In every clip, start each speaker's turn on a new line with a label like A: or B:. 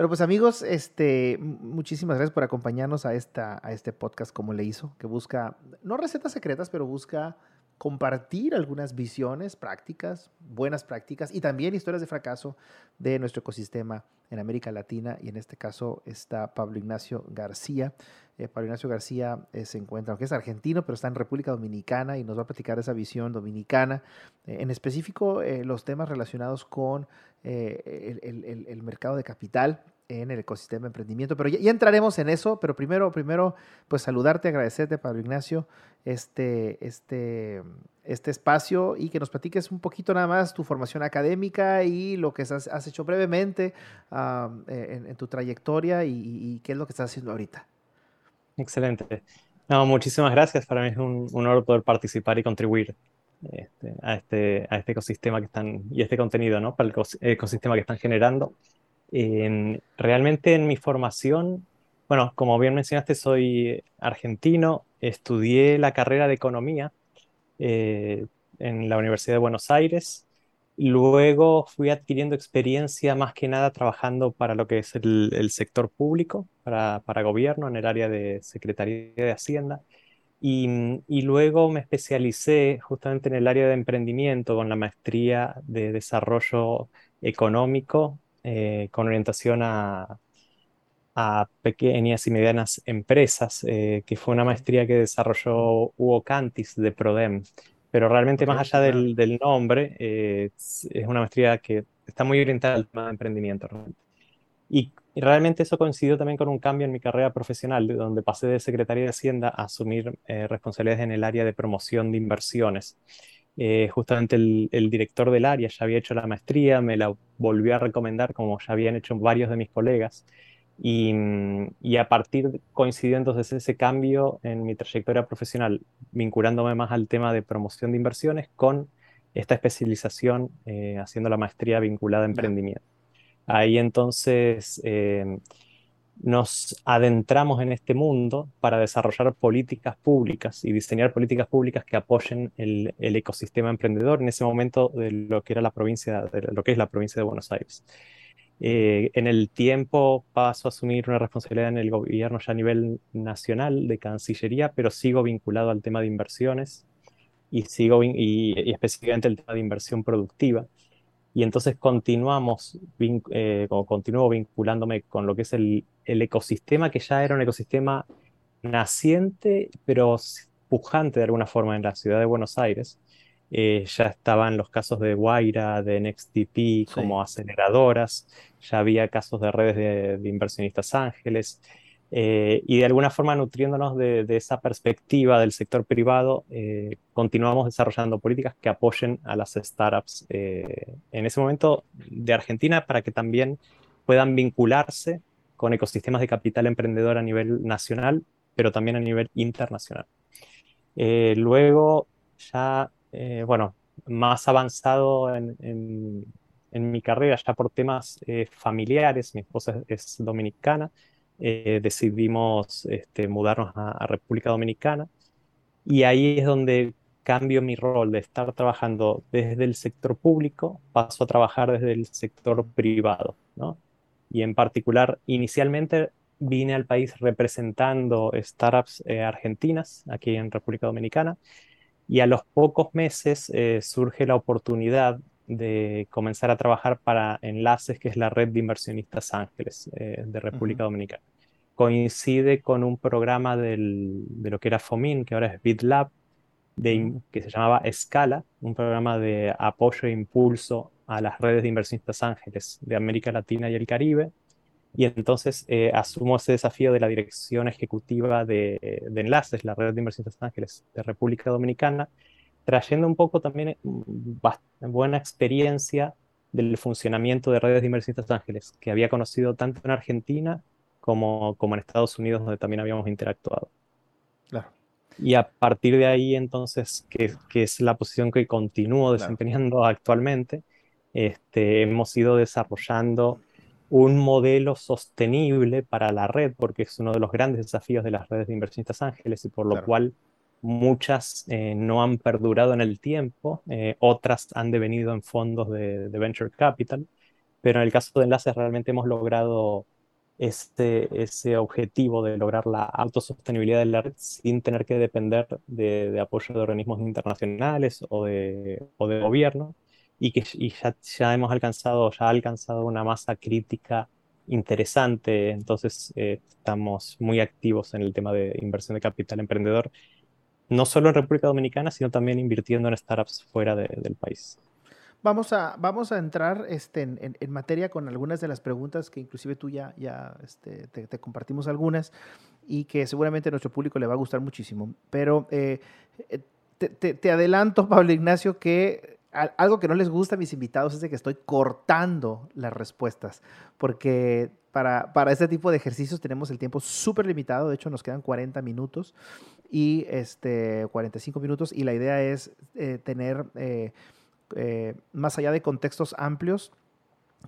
A: Bueno, pues amigos, este, muchísimas gracias por acompañarnos a, esta, a este podcast como le hizo, que busca, no recetas secretas, pero busca compartir algunas visiones, prácticas, buenas prácticas y también historias de fracaso de nuestro ecosistema en América Latina y en este caso está Pablo Ignacio García. Eh, Pablo Ignacio García eh, se encuentra, aunque es argentino, pero está en República Dominicana y nos va a platicar esa visión dominicana, eh, en específico los temas relacionados con el, el mercado de capital en el ecosistema de emprendimiento. Pero ya, entraremos en eso, pero primero, primero, pues saludarte, agradecerte, Pablo Ignacio, este, este, este espacio y que nos platiques un poquito nada más tu formación académica y lo que has, hecho brevemente en, tu trayectoria y, qué es lo que estás haciendo ahorita.
B: Excelente. No, muchísimas gracias. Para mí es un, honor poder participar y contribuir este, a, este, a este ecosistema que están, y este contenido, ¿no? Para el ecosistema que están generando realmente en mi formación, bueno, como bien mencionaste, soy argentino, estudié la carrera de economía eh, en la Universidad de Buenos Aires. Luego fui adquiriendo experiencia más que nada trabajando para lo que es el, sector público, para, para, gobierno, en el área de Secretaría de Hacienda. Y, y, luego me especialicé justamente en el área de emprendimiento con la maestría de desarrollo económico eh, con orientación a, pequeñas y medianas empresas, eh, que fue una maestría que desarrolló Hugo Cantis de Prodem. Pero realmente más allá del, nombre, eh, es, una maestría que está muy orientada al tema de emprendimiento. Y, realmente eso coincidió también con un cambio en mi carrera profesional, donde pasé de Secretaría de Hacienda a asumir responsabilidades en el área de promoción de inversiones. Eh, justamente el, director del área ya había hecho la maestría, me la volvió a recomendar como ya habían hecho varios de mis colegas. Y, y, a partir, coincidió entonces ese cambio en mi trayectoria profesional, vinculándome más al tema de promoción de inversiones con esta especialización, eh, haciendo la maestría vinculada a emprendimiento. Ahí entonces eh, nos adentramos en este mundo para desarrollar políticas públicas y diseñar políticas públicas que apoyen el, ecosistema emprendedor en ese momento de lo que era la provincia, de lo que es la provincia de Buenos Aires. Eh, en el tiempo paso a asumir una responsabilidad en el gobierno ya a nivel nacional de Cancillería, pero sigo vinculado al tema de inversiones y sigo y específicamente el tema de inversión productiva y entonces continuamos, eh, continúo vinculándome con lo que es el, el, ecosistema, que ya era un ecosistema naciente, pero pujante de alguna forma en la ciudad de Buenos Aires. Eh, ya estaban los casos de Guaira, de NextDP como aceleradoras, ya había casos de redes de, de inversionistas ángeles, eh, y de alguna forma nutriéndonos de, esa perspectiva del sector privado, eh, continuamos desarrollando políticas que apoyen a las startups eh, en ese momento de Argentina para que también puedan vincularse con ecosistemas de capital emprendedor a nivel nacional, pero también a nivel internacional. luego, ya, bueno, más avanzado en, en, mi carrera, ya por temas familiares, mi esposa es dominicana, eh, decidimos este, mudarnos a, República Dominicana y ahí es donde cambio mi rol de estar trabajando desde el sector público, paso a trabajar desde el sector privado, ¿no? Y en particular, inicialmente vine al país representando startups eh, argentinas aquí en República Dominicana y a los pocos meses eh, surge la oportunidad de comenzar a trabajar para Enlaces, que es la red de inversionistas ángeles de República Dominicana. Coincide con un programa de lo que era FOMIN, que ahora es BitLab, de, que se llamaba Escala, un programa de apoyo e impulso a las redes de inversionistas ángeles de América Latina y el Caribe. Y entonces eh, asumo ese desafío de la dirección ejecutiva de, Enlaces, la red de inversionistas ángeles de República Dominicana, trayendo un poco también mm, buena experiencia del funcionamiento de redes de inversionistas ángeles que había conocido tanto en Argentina como, como en Estados Unidos, donde también habíamos interactuado. Claro. Y a partir de ahí, entonces, que, que es la posición que continúo desempeñando actualmente, este, hemos ido desarrollando un modelo sostenible para la red, porque es uno de los grandes desafíos de las redes de inversionistas ángeles y por lo cual muchas eh, no han perdurado en el tiempo, eh, otras han devenido en fondos de, venture capital pero en el caso de enlaces realmente hemos logrado ese, ese objetivo de lograr la autosostenibilidad de la red sin tener que depender de, apoyo de organismos internacionales o de, o de gobierno y que ya, ya, hemos alcanzado, ya alcanzado una masa crítica interesante, entonces eh, estamos muy activos en el tema de inversión de capital emprendedor, no solo en República Dominicana, sino también invirtiendo en startups fuera del país.
A: Vamos a, vamos a entrar este, en, en, materia con algunas de las preguntas que inclusive tú ya, ya este, te, compartimos algunas y que seguramente a nuestro público le va a gustar muchísimo. Pero eh, eh, te, te, adelanto, Pablo Ignacio, que algo que no les gusta a mis invitados es de que estoy cortando las respuestas, porque para, para este tipo de ejercicios tenemos el tiempo súper limitado, de hecho nos quedan 40 minutos y este, 45 minutos y la idea es eh, tener eh, más allá de contextos amplios,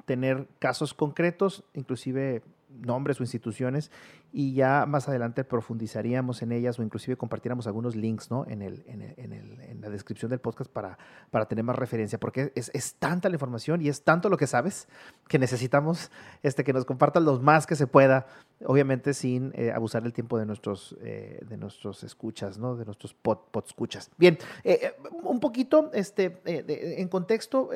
A: tener casos concretos, inclusive nombres o instituciones, y ya más adelante profundizaríamos en ellas o inclusive compartiéramos algunos links ¿no? en, el, en, el, en, la descripción del podcast para, para tener más referencia, porque es, es, tanta la información y es tanto lo que sabes que necesitamos este, que nos compartan los más que se pueda, obviamente sin eh, abusar del tiempo de nuestros, eh, de nuestros escuchas, ¿no? de nuestros pod, escuchas. Bien, eh, un poquito este, en contexto,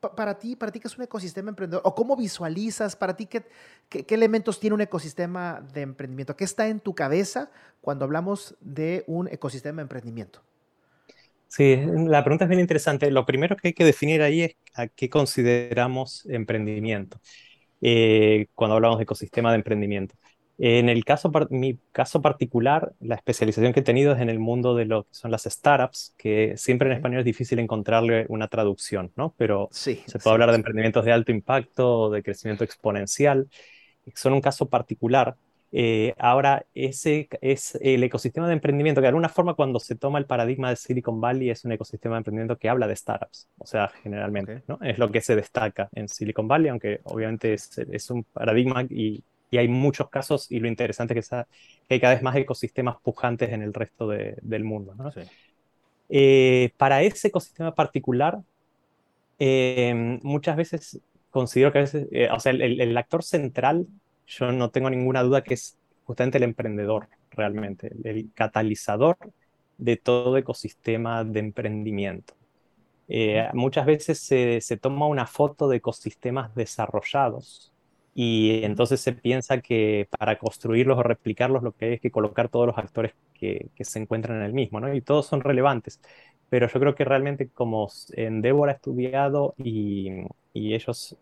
A: para ti, para ti, ¿qué es un ecosistema emprendedor? ¿O cómo visualizas para ti qué, qué, qué elementos tiene un ecosistema de emprendedor? Emprendimiento? ¿Qué está en tu cabeza cuando hablamos de un ecosistema de emprendimiento?
B: Sí, la pregunta es bien interesante. Lo primero que hay que definir ahí es a qué consideramos emprendimiento eh, cuando hablamos de ecosistema de emprendimiento. En el caso, mi caso particular, la especialización que he tenido es en el mundo de lo que son las startups, que siempre en español es difícil encontrarle una traducción, ¿no? Pero se puede hablar de emprendimientos de alto impacto, de crecimiento exponencial. Son un caso particular eh, ahora, ese es el ecosistema de emprendimiento, que de alguna forma cuando se toma el paradigma de Silicon Valley es un ecosistema de emprendimiento que habla de startups, o sea, generalmente, ¿no? Es lo que se destaca en Silicon Valley, aunque obviamente es, un paradigma y, hay muchos casos y lo interesante es que, hay cada vez más ecosistemas pujantes en el resto del mundo, ¿no? Eh, para ese ecosistema particular, eh, muchas veces considero que a veces, o sea, el actor central yo no tengo ninguna duda que es justamente el emprendedor realmente, el catalizador de todo ecosistema de emprendimiento. Eh, muchas veces se, se, toma una foto de ecosistemas desarrollados y entonces se piensa que para construirlos o replicarlos lo que hay es que colocar todos los actores que, que se encuentran en el mismo, ¿no? Y todos son relevantes, pero yo creo que realmente como Endeavor ha estudiado y, y ellos,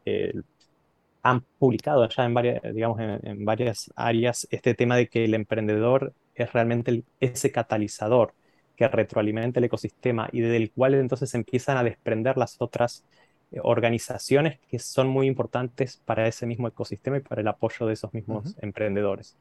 B: han publicado ya en varias, digamos, en, varias áreas este tema de que el emprendedor es realmente ese catalizador que retroalimenta el ecosistema y del cual entonces empiezan a desprender las otras eh, organizaciones que son muy importantes para ese mismo ecosistema y para el apoyo de esos mismos emprendedores.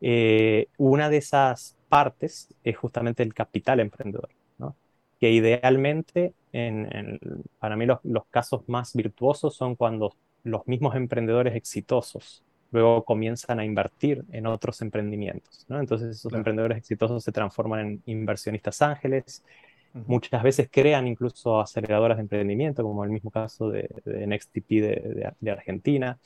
B: Eh, una de esas partes es justamente el capital emprendedor, ¿no? que idealmente, en, para mí los, los, casos más virtuosos son cuando los mismos emprendedores exitosos luego comienzan a invertir en otros emprendimientos. ¿no? Entonces esos emprendedores exitosos se transforman en inversionistas ángeles, muchas veces crean incluso aceleradoras de emprendimiento, como el mismo caso de, de NextTP de, Argentina,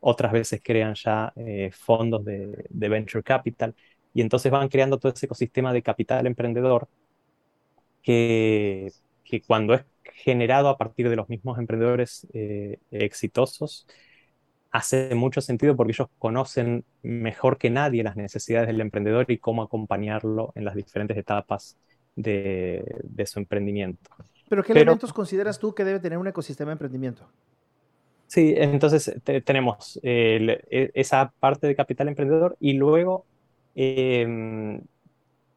B: otras veces crean ya eh, fondos de, de venture capital, y entonces van creando todo ese ecosistema de capital emprendedor que, que cuando es generado a partir de los mismos emprendedores eh, exitosos hace mucho sentido porque ellos conocen mejor que nadie las necesidades del emprendedor y cómo acompañarlo en las diferentes etapas de, su emprendimiento.
A: ¿Pero qué elementos consideras tú que debe tener un ecosistema de emprendimiento?
B: Sí, entonces tenemos e, esa parte de capital emprendedor y luego em,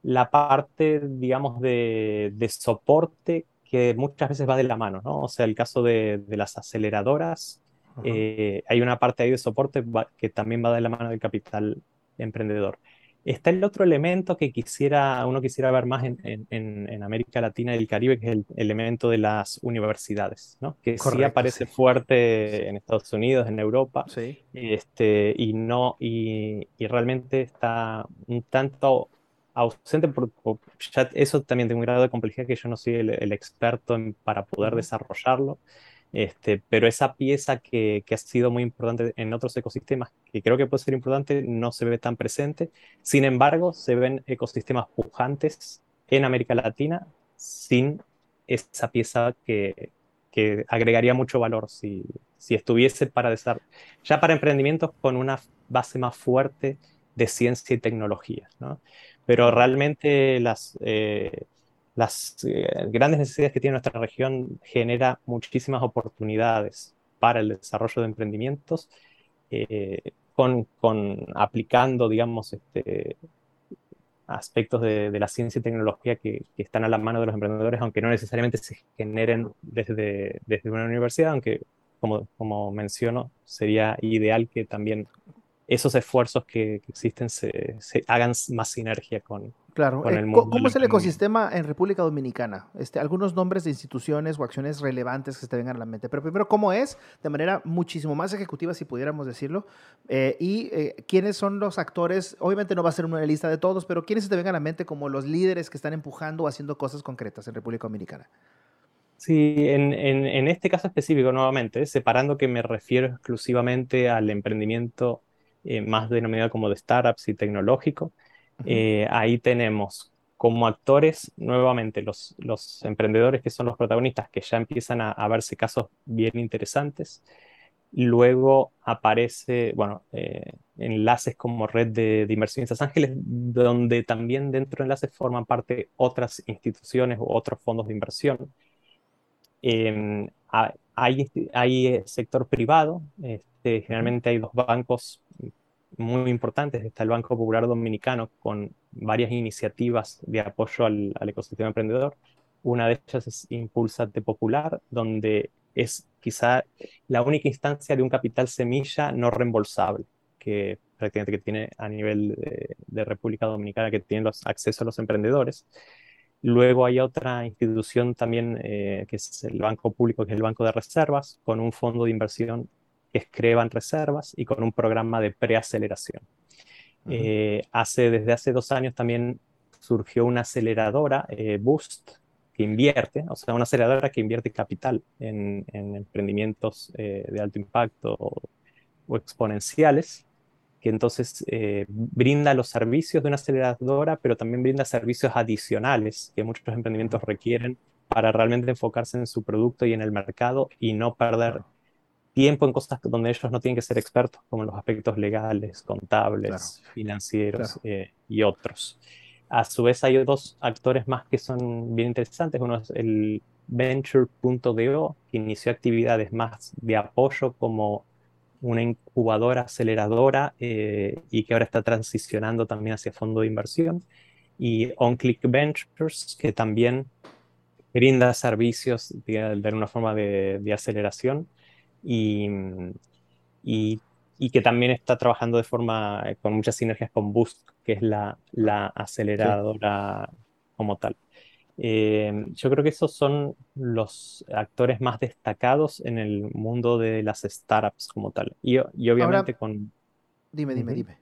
B: la parte, digamos, de, de soporte que muchas veces va de la mano, ¿no? O sea, el caso de, las aceleradoras, eh, hay una parte ahí de soporte que también va de la mano del capital emprendedor. Está el otro elemento que quisiera, uno quisiera ver más en, en, América Latina y el Caribe, que es el elemento de las universidades, ¿no? que sí aparece fuerte en Estados Unidos, en Europa, sí. este, y, no, y, y realmente está un tanto ausente, por, eso también tiene un grado de complejidad que yo no soy el, experto para poder desarrollarlo, Este, pero esa pieza que, que, ha sido muy importante en otros ecosistemas, que creo que puede ser importante, no se ve tan presente. Sin embargo, se ven ecosistemas pujantes en América Latina sin esa pieza que, que agregaría mucho valor si, si estuviese para desarrollar, ya para emprendimientos con una base más fuerte de ciencia y tecnología. ¿no? Pero realmente las, eh, las eh, grandes necesidades que tiene nuestra región genera muchísimas oportunidades para el desarrollo de emprendimientos, eh, con, con, aplicando, digamos, este, aspectos de, de, la ciencia y tecnología que, que, están a la mano de los emprendedores, aunque no necesariamente se generen desde, desde una universidad, aunque, como, como menciono, sería ideal que también esos esfuerzos que, existen se, se, hagan más sinergia con,
A: claro.
B: con
A: el mundo. ¿Cómo es el ecosistema en República Dominicana? Este, algunos nombres de instituciones o acciones relevantes que se te vengan a la mente. Pero primero, ¿cómo es? De manera muchísimo más ejecutiva, si pudiéramos decirlo. Eh, y eh, quiénes son los actores, obviamente no va a ser una lista de todos, pero quiénes se te vengan a la mente como los líderes que están empujando o haciendo cosas concretas en República Dominicana.
B: Sí, en, en, en este caso específico, nuevamente, separando que me refiero exclusivamente al emprendimiento eh, más denominado como de startups y tecnológico. Eh, ahí tenemos como actores nuevamente los, los emprendedores que son los protagonistas que ya empiezan a, a verse casos bien interesantes. Luego aparece, bueno, eh, enlaces como red de, de inversionistas ángeles, donde también dentro de enlaces forman parte otras instituciones u otros fondos de inversión. Eh, hay, hay sector privado, este, generalmente hay dos bancos muy importantes. Está el Banco Popular Dominicano con varias iniciativas de apoyo al, al ecosistema emprendedor. Una de ellas es Impulsate Popular, donde es quizá la única instancia de un capital semilla no reembolsable que prácticamente que tiene a nivel de, de República Dominicana, que tiene los, acceso a los emprendedores. Luego hay otra institución también, eh, que es el Banco Público, que es el Banco de Reservas, con un fondo de inversión que es Creban Reservas y con un programa de preaceleración. Uh -huh. eh, hace, desde hace dos años también surgió una aceleradora, eh, Boost, que invierte, o sea, una aceleradora que invierte capital en, en emprendimientos de alto impacto o, o, exponenciales, que entonces eh, brinda los servicios de una aceleradora, pero también brinda servicios adicionales que muchos emprendimientos requieren para realmente enfocarse en su producto y en el mercado y no perder tiempo en cosas donde ellos no tienen que ser expertos, como en los aspectos legales, contables, claro. financieros claro. Eh, y otros. A su vez hay dos actores más que son bien interesantes. Uno es el Venture.do, que inició actividades más de apoyo como una incubadora, aceleradora, eh, y que ahora está transicionando también hacia fondo de inversión. Y OnClick Ventures, que también brinda servicios de, de una forma de, de aceleración y, y, y, que también está trabajando de forma eh, con muchas sinergias con Boost, que es la, la aceleradora sí. como tal. Eh, yo creo que esos son los actores más destacados en el mundo de las startups como tal. Y, y obviamente
A: Ahora,
B: con...
A: Dime, dime, dime.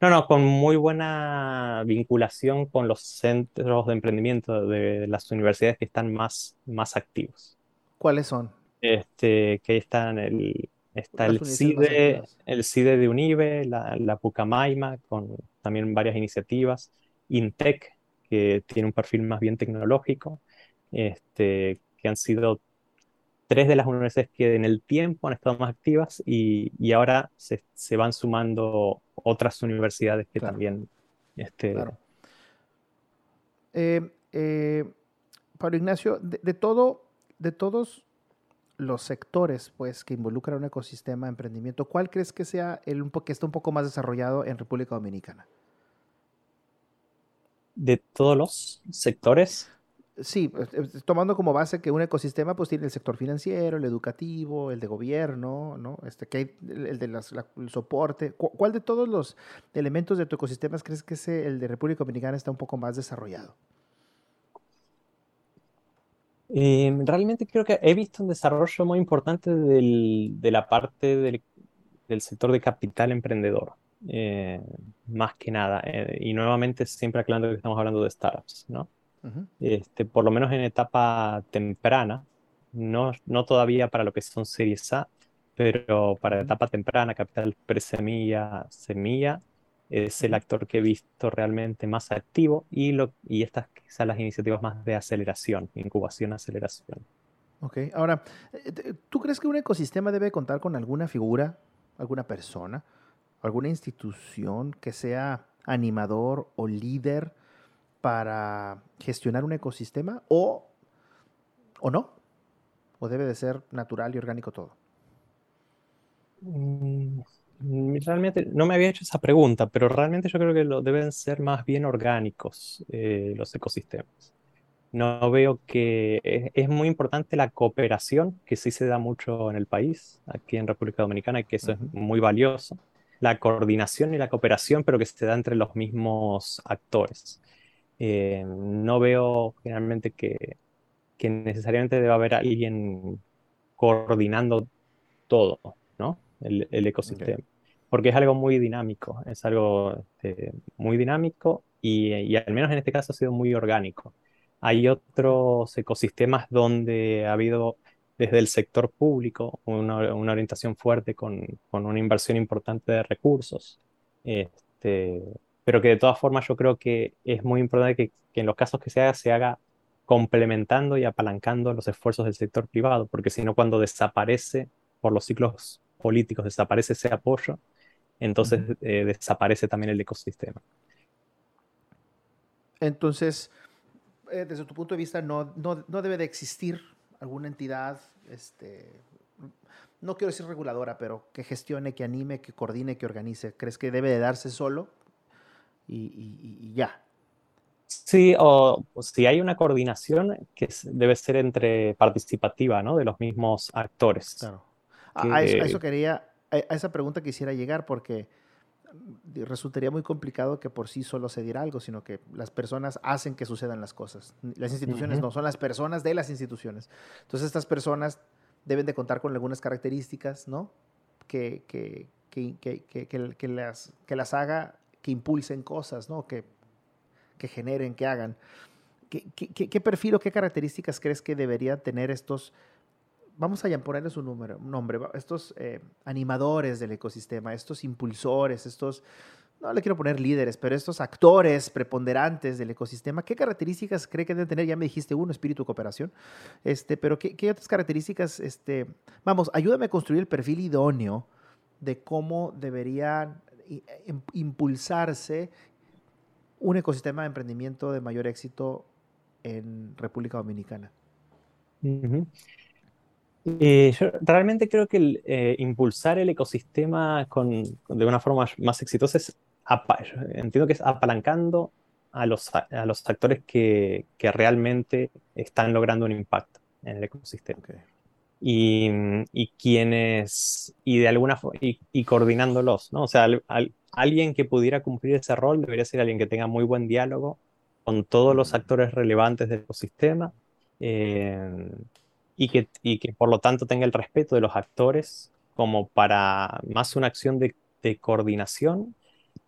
B: No, no, con muy buena vinculación con los centros de emprendimiento de las universidades que están más, más activos.
A: ¿Cuáles son?
B: Este, que están el, está el CIDE, el CIDE de UNIBE, la, la Pucamaima, con también varias iniciativas, INTEC, que tiene un perfil más bien tecnológico, este, que han sido tres de las universidades que en el tiempo han estado más activas y, y ahora se, se, van sumando otras universidades que claro. también... Este...
A: Claro. Eh, eh, Pablo Ignacio, de, de, todo, de todos los sectores pues, que involucran un ecosistema de emprendimiento, ¿cuál crees que sea el que está un poco más desarrollado en República Dominicana?
B: ¿De todos los sectores?
A: Sí, tomando como base que un ecosistema pues tiene el sector financiero, el educativo, el de gobierno, ¿no? Este, que hay el de las, la, el soporte. ¿Cuál de todos los elementos de tu ecosistema crees que ese, el de República Dominicana está un poco más desarrollado?
B: Eh, realmente creo que he visto un desarrollo muy importante del, de la parte del, del, sector de capital emprendedor, eh, más que nada. Eh, y nuevamente siempre aclarando que estamos hablando de startups, ¿no? Uh -huh. este, por lo menos en etapa temprana, no, no todavía para lo que son series A, pero para etapa temprana, capital presemilla, semilla, es el actor que he visto realmente más activo y, lo, y estas quizás las iniciativas más de aceleración, incubación, aceleración.
A: Ok, ahora, eh, ¿tú crees que un ecosistema debe contar con alguna figura, alguna persona, alguna institución que sea animador o líder para gestionar un ecosistema o, o no? ¿O debe de ser natural y orgánico todo?
B: Mm, realmente no me había hecho esa pregunta, pero realmente yo creo que lo deben ser más bien orgánicos eh, los ecosistemas. No veo que es, muy importante la cooperación, que sí se da mucho en el país, aquí en República Dominicana, y que eso es muy valioso. La coordinación y la cooperación, pero que se da entre los mismos actores. Eh, no veo generalmente que, que necesariamente deba haber alguien coordinando todo, ¿no? El, ecosistema. Porque es algo muy dinámico, es algo este, muy dinámico y, y, al menos en este caso ha sido muy orgánico. Hay otros ecosistemas donde ha habido desde el sector público una, una orientación fuerte con, con, una inversión importante de recursos. Este, pero que de todas formas yo creo que es muy importante que, que en los casos que se haga, se haga complementando y apalancando los esfuerzos del sector privado, porque si no, cuando desaparece por los ciclos políticos, desaparece ese apoyo, entonces eh, desaparece también el ecosistema.
A: Entonces, eh, desde tu punto de vista, no, no, no, debe de existir alguna entidad, este, no quiero decir reguladora, pero que gestione, que anime, que coordine, que organice. ¿Crees que debe de darse solo? y ya,
B: Sí, o, si hay una coordinación que debe ser entre participativa, ¿no? De los mismos actores.
A: Claro. A, eso, quería, a, esa pregunta quisiera llegar porque resultaría muy complicado que por sí solo se diera algo, sino que las personas hacen que sucedan las cosas. Las instituciones no, son las personas de las instituciones. Entonces estas personas deben de contar con algunas características, ¿no? Que, que, que, que las, que las haga, que impulsen cosas, ¿no? Que que generen, que hagan. ¿Qué, perfil o qué características crees que deberían tener estos, vamos a ponerles un, número, nombre, estos eh, animadores del ecosistema, estos impulsores, estos, no le quiero poner líderes, pero estos actores preponderantes del ecosistema, ¿qué características cree que deben tener? Ya me dijiste uno, espíritu cooperación, este, pero ¿qué, qué otras características, este, vamos, ayúdame a construir el perfil idóneo de cómo deberían eh, impulsarse un ecosistema de emprendimiento de mayor éxito en República Dominicana?
B: Eh, yo realmente creo que eh, impulsar el ecosistema con, de una forma más exitosa es, entiendo que es apalancando a los, a los actores que, que, realmente están logrando un impacto en el ecosistema. Y, y, quienes, y de alguna y, y, coordinándolos, ¿no? O sea, al, alguien que pudiera cumplir ese rol debería ser alguien que tenga muy buen diálogo con todos los actores relevantes del ecosistema eh, y, que, y que por lo tanto tenga el respeto de los actores como para más una acción de, coordinación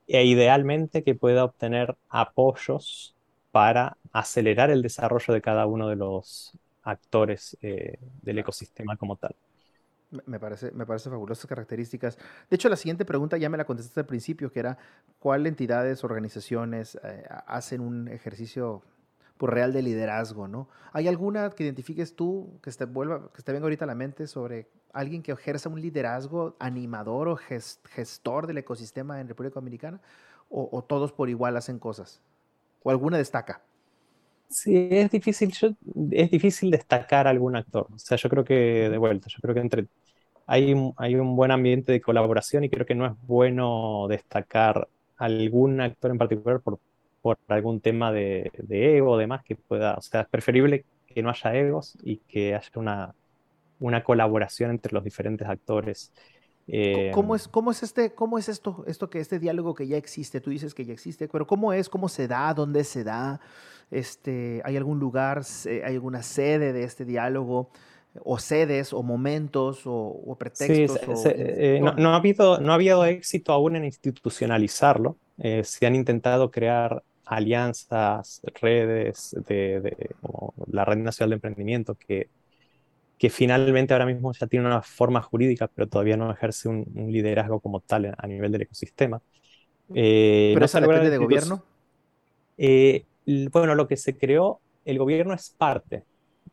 B: e idealmente que pueda obtener apoyos para acelerar el desarrollo de cada uno de los actores eh, del ecosistema como tal.
A: Me parece, me parece fabulosas características. De hecho, la siguiente pregunta ya me la contestaste al principio, que era ¿cuál entidades, organizaciones eh, hacen un ejercicio por real de liderazgo? ¿no? ¿Hay alguna que identifiques tú que te, vuelva, que te venga ahorita a la mente sobre alguien que ejerza un liderazgo animador o gestor del ecosistema en República Dominicana? ¿O, todos por igual hacen cosas? ¿O alguna destaca?
B: Sí, es difícil, es difícil destacar algún actor. O sea, yo creo que, de vuelta, yo creo que entre hay hay un buen ambiente de colaboración y creo que no es bueno destacar algún actor en particular por, por algún tema de, de ego o demás que pueda, o sea, es preferible que no haya egos y que haya una, una colaboración entre los diferentes actores.
A: ¿Cómo, es, ¿Cómo es este, cómo es esto, esto que este diálogo que ya existe? Tú dices que ya existe, pero ¿cómo es? ¿Cómo se da? ¿Dónde se da? Este, ¿Hay algún lugar, hay alguna sede de este diálogo? o sedes o momentos o, pretextos.
B: Eh, no, ha habido, no ha habido éxito aún en institucionalizarlo. Eh, se han intentado crear alianzas, redes de, la Red Nacional de Emprendimiento que, que finalmente ahora mismo ya tiene una forma jurídica, pero todavía no ejerce un, liderazgo como tal a nivel del ecosistema.
A: Eh, ¿Pero esa depende de gobierno?
B: Eh, bueno, lo que se creó, el gobierno es parte,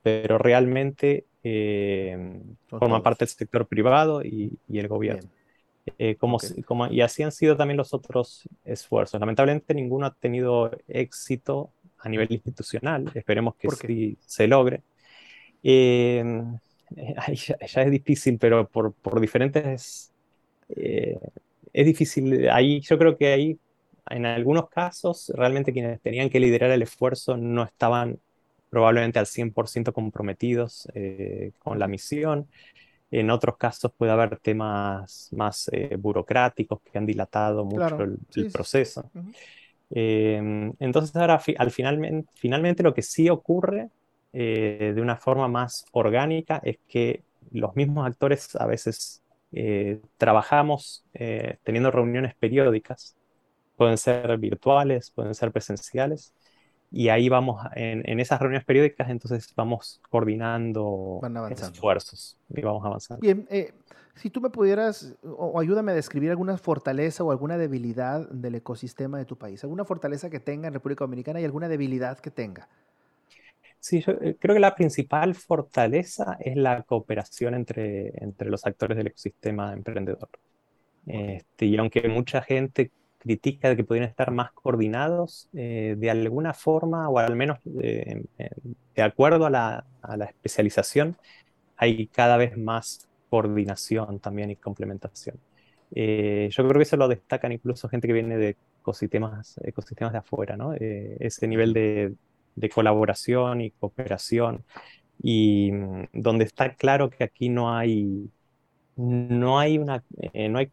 B: pero realmente eh, forma parte del sector privado y, el gobierno. Como, como, y así han sido también los otros esfuerzos. Lamentablemente ninguno ha tenido éxito a nivel institucional. Esperemos que sí se logre. Eh, ya, es difícil, pero por, por diferentes... Eh, es difícil. Ahí, yo creo que ahí, en algunos casos, realmente quienes tenían que liderar el esfuerzo no estaban probablemente al 100% comprometidos eh, con la misión. En otros casos puede haber temas más burocráticos que han dilatado mucho el, proceso. entonces ahora al final, finalmente lo que sí ocurre eh, de una forma más orgánica es que los mismos actores a veces eh, trabajamos eh, teniendo reuniones periódicas, pueden ser virtuales, pueden ser presenciales, y ahí vamos, en, esas reuniones periódicas, entonces vamos coordinando esfuerzos y vamos avanzando.
A: Bien, si tú me pudieras, o, ayúdame a describir alguna fortaleza o alguna debilidad del ecosistema de tu país, alguna fortaleza que tenga en República Dominicana y alguna debilidad que tenga.
B: Sí, yo eh, creo que la principal fortaleza es la cooperación entre, entre los actores del ecosistema emprendedor. Este, y aunque mucha gente critica de que podrían estar más coordinados, eh, de alguna forma, o al menos de, acuerdo a la, especialización, hay cada vez más coordinación también y complementación. Eh, yo creo que eso lo destacan incluso gente que viene de ecosistemas, ecosistemas de afuera, ¿no? ese nivel de, colaboración y cooperación, y mm, donde está claro que aquí no hay, no hay, una, eh, no hay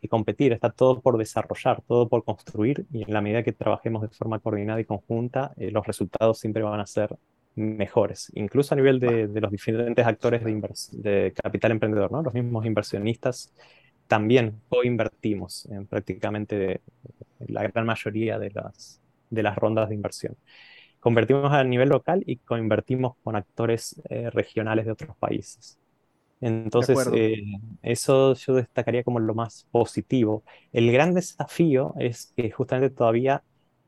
B: que competir, está todo por desarrollar, todo por construir, y en la medida que trabajemos de forma coordinada y conjunta, eh, los resultados siempre van a ser mejores, incluso a nivel de, los diferentes actores de, de, capital emprendedor, ¿no? los mismos inversionistas también coinvertimos en prácticamente la gran mayoría de las, de las rondas de inversión convertimos a nivel local y convertimos con actores eh, regionales de otros países. Entonces, eh, eso yo destacaría como lo más positivo. El gran desafío es que justamente todavía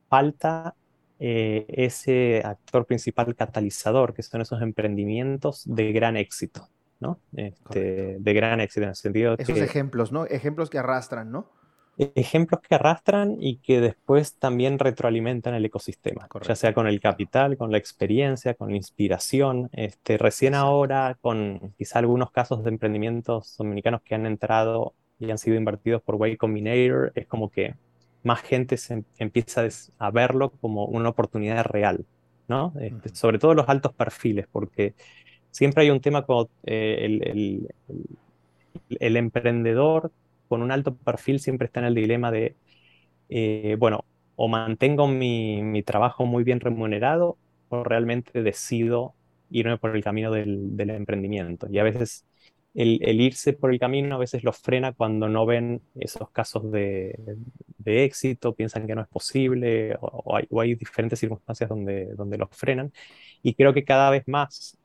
B: falta eh, ese actor principal catalizador, que son esos emprendimientos de gran éxito, ¿no? Este, de gran éxito en el sentido
A: Esos ejemplos, ¿no? Ejemplos que arrastran, ¿no?
B: Ejemplos que arrastran y que después también retroalimentan el ecosistema, ya sea con el capital, con la experiencia, con la inspiración. Este, recién ahora, con quizá algunos casos de emprendimientos dominicanos que han entrado y han sido invertidos por Way Combinator, es como que más gente se em, empieza a verlo como una oportunidad real, ¿no? Este, sobre todo los altos perfiles, porque siempre hay un tema con eh, el, el emprendedor con un alto perfil siempre está en el dilema de, eh, bueno, o mantengo mi, trabajo muy bien remunerado o realmente decido irme por el camino del, emprendimiento. Y a veces el, irse por el camino a veces los frena cuando no ven esos casos de, éxito, piensan que no es posible o, hay, diferentes circunstancias donde, donde los frenan. Y creo que cada vez más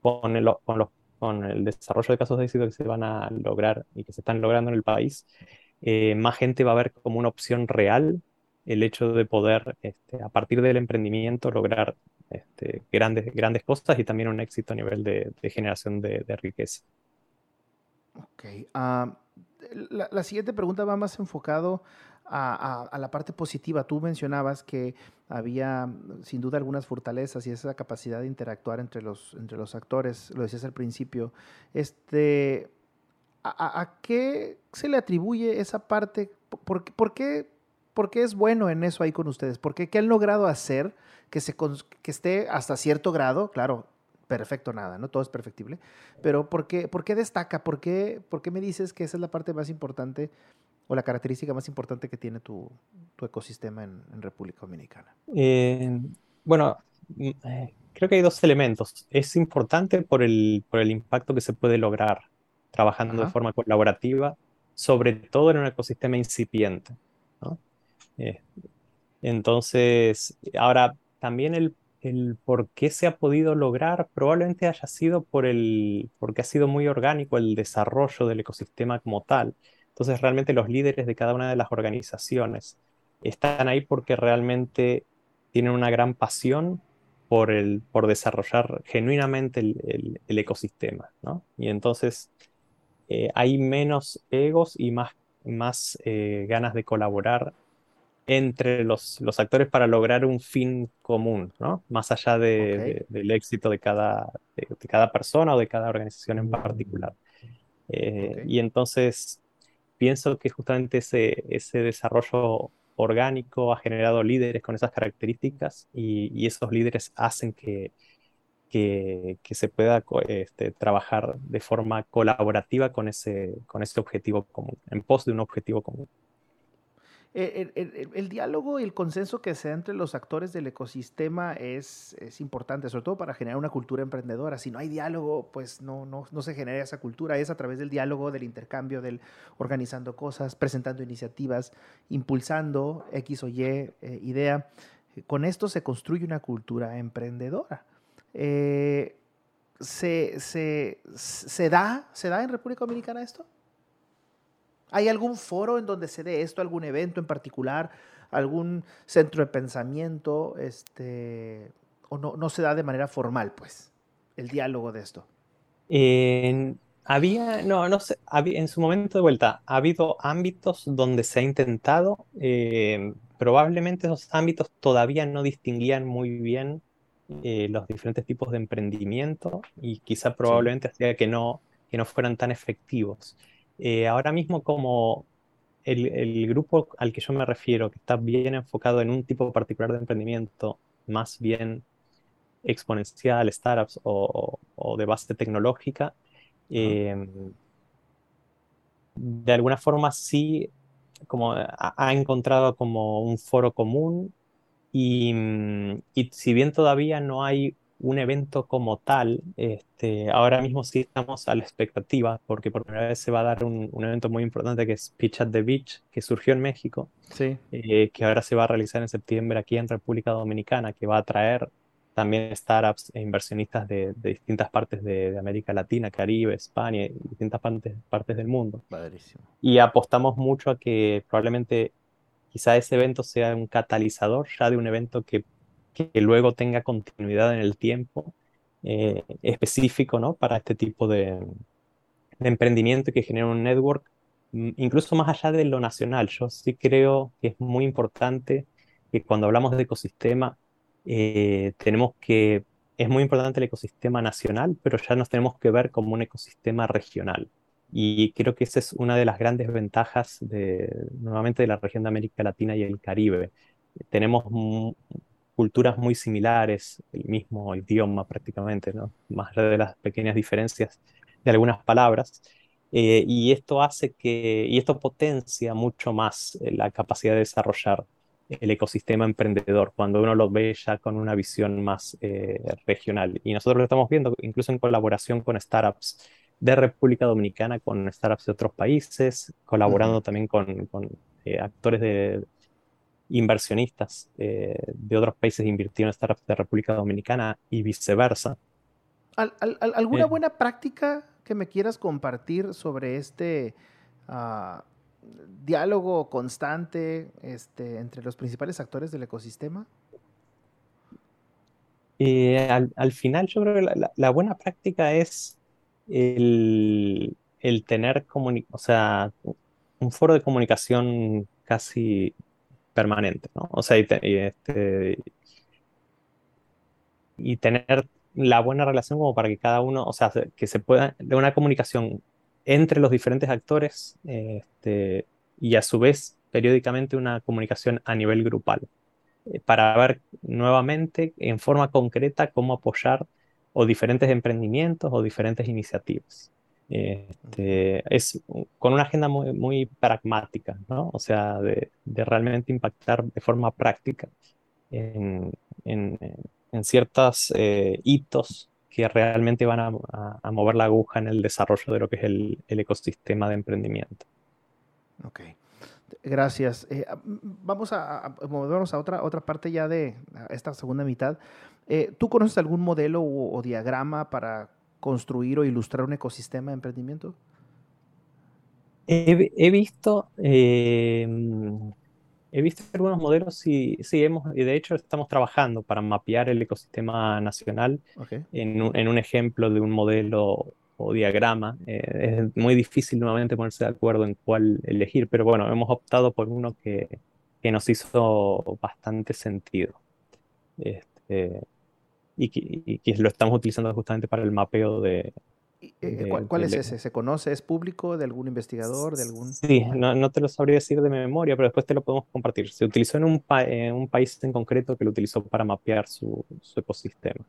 B: con, con los con el desarrollo de casos de éxito que se van a lograr y que se están logrando en el país, eh, más gente va a ver como una opción real el hecho de poder, este, a partir del emprendimiento, lograr este, grandes, grandes cosas y también un éxito a nivel de, generación de, riqueza.
A: Ok. Ah, la, la, siguiente pregunta va más enfocado a, la parte positiva. Tú mencionabas que había sin duda algunas fortalezas y esa capacidad de interactuar entre los, entre los actores, lo decías al principio. Este, ¿a, qué se le atribuye esa parte? ¿Por, por, qué, ¿Por, qué, es bueno en eso ahí con ustedes? ¿Por qué, qué han logrado hacer que, se, que esté hasta cierto grado? Claro, perfecto nada, ¿no? Todo es perfectible. Pero ¿por qué, por qué destaca? ¿Por qué, ¿Por qué me dices que esa es la parte más importante o la característica más importante que tiene tu, ecosistema en, República Dominicana?
B: Eh, bueno, mm, eh, creo que hay dos elementos. Es importante por el, por el impacto que se puede lograr trabajando de forma colaborativa, sobre todo en un ecosistema incipiente. Eh, entonces, ahora también el el por qué se ha podido lograr probablemente haya sido por el, porque ha sido muy orgánico el desarrollo del ecosistema como tal. Entonces realmente los líderes de cada una de las organizaciones están ahí porque realmente tienen una gran pasión por, el, por desarrollar genuinamente el, ecosistema, ¿no? Y entonces eh, hay menos egos y más, más eh, ganas de colaborar entre los, los, actores para lograr un fin común, ¿no? Más allá de, del éxito de cada, de, cada persona o de cada organización en particular. Eh, y entonces pienso que justamente ese, ese desarrollo orgánico ha generado líderes con esas características y, esos líderes hacen que, que, que se pueda este, trabajar de forma colaborativa con ese, con ese objetivo común, en pos de un objetivo común.
A: El, diálogo y el consenso que se da entre los actores del ecosistema es, es, importante, sobre todo para generar una cultura emprendedora. Si no hay diálogo, pues no, no, no, se genera esa cultura. Es a través del diálogo, del intercambio, del organizando cosas, presentando iniciativas, impulsando X o Y eh, idea. Con esto se construye una cultura emprendedora. Eh, ¿se, se, se, da, ¿Se da en República Dominicana esto? ¿Hay algún foro en donde se dé esto, algún evento en particular, algún centro de pensamiento, este, o no, no se da de manera formal, pues, el diálogo de esto?
B: había, no, no sé, en su momento de vuelta, ha habido ámbitos donde se ha intentado, eh, probablemente esos ámbitos todavía no distinguían muy bien eh, los diferentes tipos de emprendimiento y quizá probablemente hacía que no, que no fueran tan efectivos. Eh, ahora mismo como el, grupo al que yo me refiero, que está bien enfocado en un tipo particular de emprendimiento, más bien exponencial, startups o, de base tecnológica, em, de alguna forma sí como ha, encontrado como un foro común y, y si bien todavía no hay un evento como tal, este, ahora mismo sí estamos a la expectativa, porque por primera vez se va a dar un, evento muy importante que es Pitch at the Beach, que surgió en México,
A: sí.
B: Eh, que ahora se va a realizar en septiembre aquí en República Dominicana, que va a traer también startups e inversionistas de, distintas partes de, América Latina, Caribe, España y distintas partes, partes del mundo.
A: Padrísimo.
B: Y apostamos mucho a que probablemente quizá ese evento sea un catalizador ya de un evento que que luego tenga continuidad en el tiempo eh, específico ¿no? para este tipo de, emprendimiento que genera un network, mm, incluso más allá de lo nacional. Yo sí creo que es muy importante que cuando hablamos de ecosistema, eh, tenemos que, es muy importante el ecosistema nacional, pero ya nos tenemos que ver como un ecosistema regional. Y creo que esa es una de las grandes ventajas de, nuevamente de la región de América Latina y el Caribe. Tenemos culturas muy similares, el mismo idioma prácticamente, ¿no? más de las pequeñas diferencias de algunas palabras. Eh, y esto hace que, y esto potencia mucho más eh, la capacidad de desarrollar el ecosistema emprendedor, cuando uno lo ve ya con una visión más eh, regional. Y nosotros lo estamos viendo incluso en colaboración con startups de República Dominicana, con startups de otros países, colaborando también con, con actores de, inversionistas eh, de otros países invirtieron en startups de República Dominicana y viceversa.
A: alguna eh. buena práctica que me quieras compartir sobre este ah, diálogo constante este, entre los principales actores del ecosistema?
B: Eh, al, final yo creo que la, buena práctica es el, el tener o sea, un foro de comunicación casi permanente, ¿no? O sea, y, este, y tener la buena relación como para que cada uno, o sea, que se pueda, de una comunicación entre los diferentes actores este, y a su vez periódicamente una comunicación a nivel grupal, eh, para ver nuevamente en forma concreta cómo apoyar o diferentes emprendimientos o diferentes iniciativas. Este, es con una agenda muy, muy pragmática, ¿no? O sea, de, de realmente impactar de forma práctica en, en, en ciertos eh, hitos que realmente van a, a, mover la aguja en el desarrollo de lo que es el, el ecosistema de emprendimiento.
A: Ok. Gracias. Eh, vamos a, movernos a otra, otra parte ya de esta segunda mitad. Eh, ¿Tú conoces algún modelo o, diagrama para construir o ilustrar un ecosistema de emprendimiento?
B: He, visto, em, he visto algunos modelos y sí, hemos, y de hecho estamos trabajando para mapear el ecosistema nacional en, un, en, un, ejemplo de un modelo o diagrama. Eh, es muy difícil nuevamente ponerse de acuerdo en cuál elegir, pero bueno, hemos optado por uno que, que nos hizo bastante sentido. Este, y que, lo estamos utilizando justamente para el mapeo de...
A: Eh, ¿Cuál, es ese? ¿Se conoce? ¿Es público? ¿De algún investigador? ¿De algún...
B: Sí, no, te lo sabría decir de memoria, pero después te lo podemos compartir. Se utilizó en un, un país en concreto que lo utilizó para mapear su, ecosistema.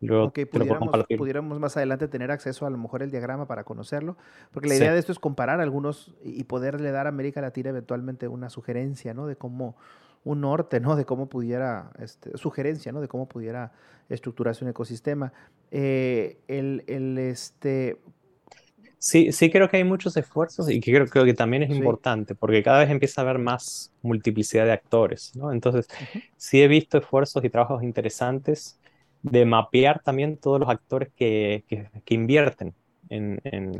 A: Luego pudiéramos, más adelante tener acceso a lo mejor el diagrama para conocerlo, porque la idea de esto es comparar algunos y poderle dar a América Latina eventualmente una sugerencia, ¿no? De cómo, un norte, ¿no? De cómo pudiera, este, sugerencia, ¿no? De cómo pudiera estructurarse un ecosistema. Eh, el, el, este...
B: Sí, sí creo que hay muchos esfuerzos y que creo, creo que también es importante porque cada vez empieza a haber más multiplicidad de actores, ¿no? Entonces, sí he visto esfuerzos y trabajos interesantes de mapear también todos los actores que, que, invierten en, en,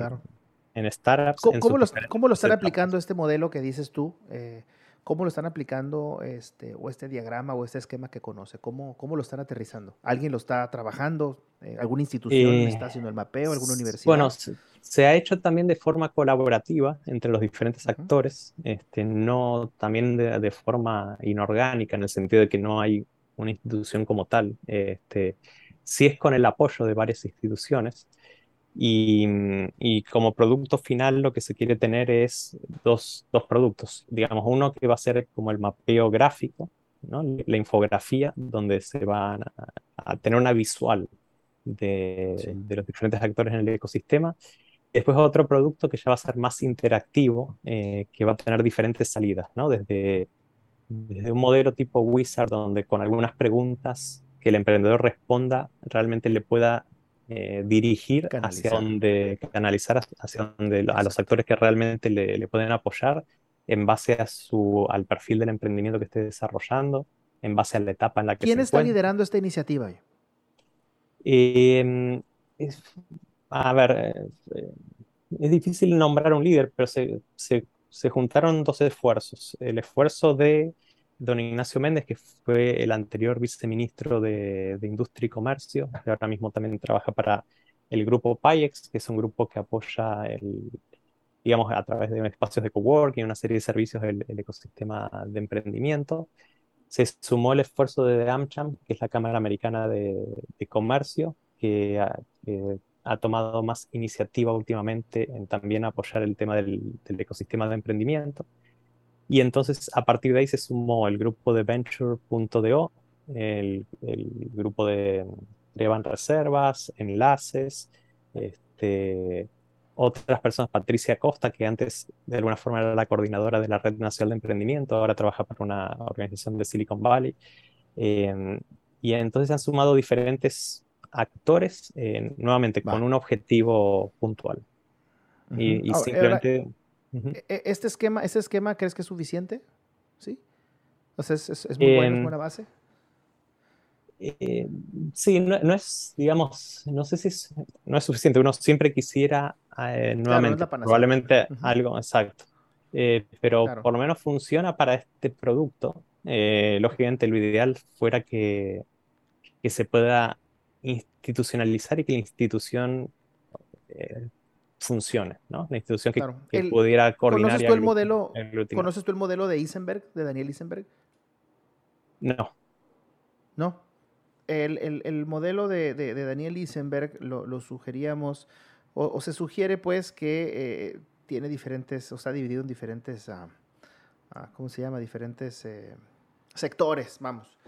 B: en startups.
A: ¿Cómo, cómo, ¿cómo lo están aplicando este modelo que dices tú? Eh, ¿Cómo lo están aplicando este, o este diagrama o este esquema que conoce? ¿Cómo, cómo lo están aterrizando? ¿Alguien lo está trabajando? Eh, ¿Alguna institución está eh, haciendo el mapeo? ¿Alguna universidad?
B: Bueno, se, ha hecho también de forma colaborativa entre los diferentes actores, este, no también de, forma inorgánica, en el sentido de que no hay una institución como tal. Este, sí es con el apoyo de varias instituciones. Y, como producto final lo que se quiere tener es dos, dos, productos. Digamos, uno que va a ser como el mapeo gráfico, ¿no? la infografía, donde se van a, tener una visual de, de, los diferentes actores en el ecosistema. Después otro producto que ya va a ser más interactivo, eh, que va a tener diferentes salidas, ¿no? desde, desde un modelo tipo Wizard, donde con algunas preguntas que el emprendedor responda realmente le pueda eh, dirigir hacia donde, canalizar hacia donde, a los actores que realmente le, pueden apoyar en base a su, al perfil del emprendimiento que esté desarrollando, en base a la etapa en la que
A: ¿Quién está liderando esta iniciativa?
B: Em, a ver, eh, es difícil nombrar un líder, pero se, se, se juntaron dos esfuerzos. El esfuerzo de don Ignacio Méndez, que fue el anterior viceministro de, Industria y Comercio, ahora mismo también trabaja para el grupo PAIEX, que es un grupo que apoya el, digamos, a través de espacios de coworking, una serie de servicios el, ecosistema de emprendimiento. Se sumó el esfuerzo de AmCham, que es la Cámara Americana de, Comercio, que ha, tomado más iniciativa últimamente en también apoyar el tema del ecosistema de emprendimiento. Y entonces a partir de ahí se sumó el grupo de Venture.do, el, el grupo de Revan Reservas, Enlaces, este, otras personas, Patricia Costa, que antes de alguna forma era la coordinadora de la Red Nacional de Emprendimiento, ahora trabaja para una organización de Silicon Valley. Em, y entonces se han sumado diferentes actores, eh, nuevamente con un objetivo puntual. Y, simplemente...
A: E, e, ¿Este esquema, ¿Este esquema crees que es suficiente? ¿Sí? O sea, ¿es, es, muy bueno, es em, buena base?
B: Eh, sí, no, es, digamos, no sé si es, no es suficiente. Uno siempre quisiera eh, nuevamente, probablemente algo, exacto. Eh, pero por lo menos funciona para este producto. lógicamente, lo ideal fuera que, que se pueda institucionalizar y que la institución funcione, ¿no? La institución que, pudiera coordinar.
A: ¿conoces tú, el modelo, ¿Conoces tú el modelo de Isenberg, de Daniel Isenberg?
B: No.
A: ¿No? El, modelo de, Daniel Isenberg lo, sugeríamos, o, se sugiere pues que eh, tiene diferentes, o está dividido en diferentes, ah, ah, ¿cómo se llama? Diferentes eh, sectores, vamos.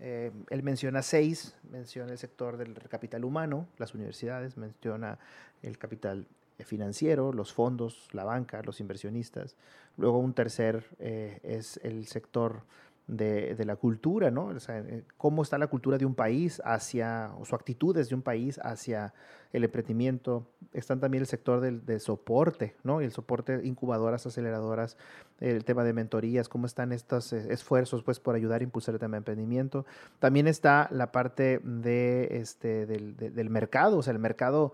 A: Eh, él menciona seis, menciona el sector del capital humano, las universidades, menciona el capital financiero, los fondos, la banca, los inversionistas. Luego un tercer eh, es el sector de, la cultura, ¿no? O sea, eh, cómo está la cultura de un país hacia, o su actitud desde un país hacia el emprendimiento. Están también el sector del, de soporte, ¿no? El soporte, incubadoras, aceleradoras, el tema de mentorías, cómo están estos eh, esfuerzos, pues, por ayudar a impulsar el tema de emprendimiento. También está la parte de, este, del, del mercado, o sea, el mercado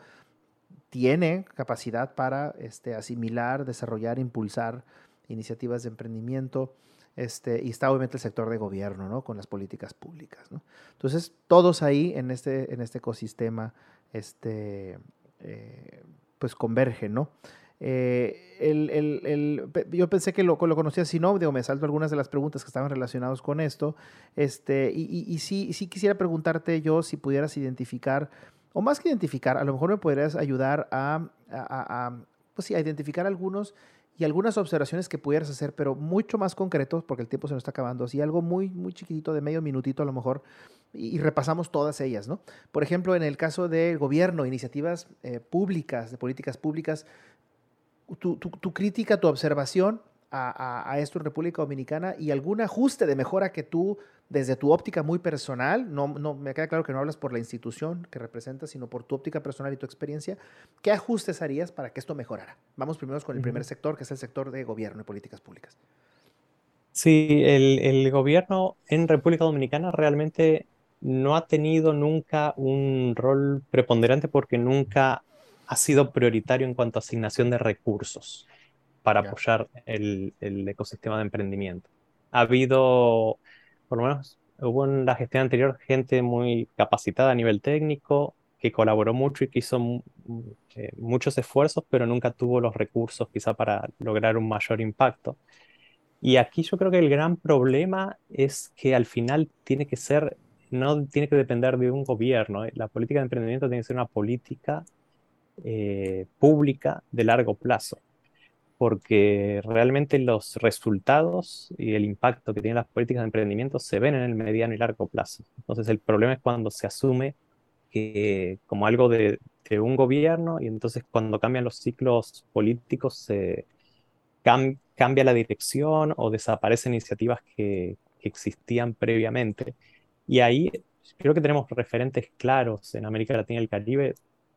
A: tiene capacidad para este, asimilar, desarrollar, impulsar iniciativas de emprendimiento. Este, y está obviamente el sector de gobierno, ¿no? Con las políticas públicas, Entonces, todos ahí en este, en este ecosistema, este, eh, pues convergen, ¿no? Eh, el, yo pensé que lo, lo conocía así, ¿no? Digo, me salto algunas de las preguntas que estaban relacionadas con esto. Este, y, y, sí, sí quisiera preguntarte yo si pudieras identificar, o más que identificar, a lo mejor me podrías ayudar a, a, a pues sí, a identificar algunos y algunas observaciones que pudieras hacer, pero mucho más concretos, porque el tiempo se nos está acabando, así algo muy, muy chiquitito, de medio minutito a lo mejor, y, repasamos todas ellas, ¿no? Por ejemplo, en el caso del gobierno, iniciativas eh, públicas, de políticas públicas, tu, tu, crítica, tu observación a, esto en República Dominicana y algún ajuste de mejora que tú, desde tu óptica muy personal, no, no me queda claro que no hablas por la institución que representas, sino por tu óptica personal y tu experiencia, ¿qué ajustes harías para que esto mejorara? Vamos primero con el primer sector, que es el sector de gobierno y políticas públicas.
B: Sí, el, el gobierno en República Dominicana realmente no ha tenido nunca un rol preponderante porque nunca ha sido prioritario en cuanto a asignación de recursos para apoyar el, ecosistema de emprendimiento. Ha habido, por lo menos, hubo en la gestión anterior gente muy capacitada a nivel técnico, que colaboró mucho y que hizo eh, muchos esfuerzos, pero nunca tuvo los recursos quizá para lograr un mayor impacto. Y aquí yo creo que el gran problema es que al final tiene que ser, no tiene que depender de un gobierno. ¿eh? La política de emprendimiento tiene que ser una política eh, pública de largo plazo porque realmente los resultados y el impacto que tienen las políticas de emprendimiento se ven en el mediano y largo plazo. Entonces el problema es cuando se asume que como algo de, un gobierno y entonces cuando cambian los ciclos políticos se cambia la dirección o desaparecen iniciativas que, existían previamente. Y ahí creo que tenemos referentes claros en América Latina y el Caribe.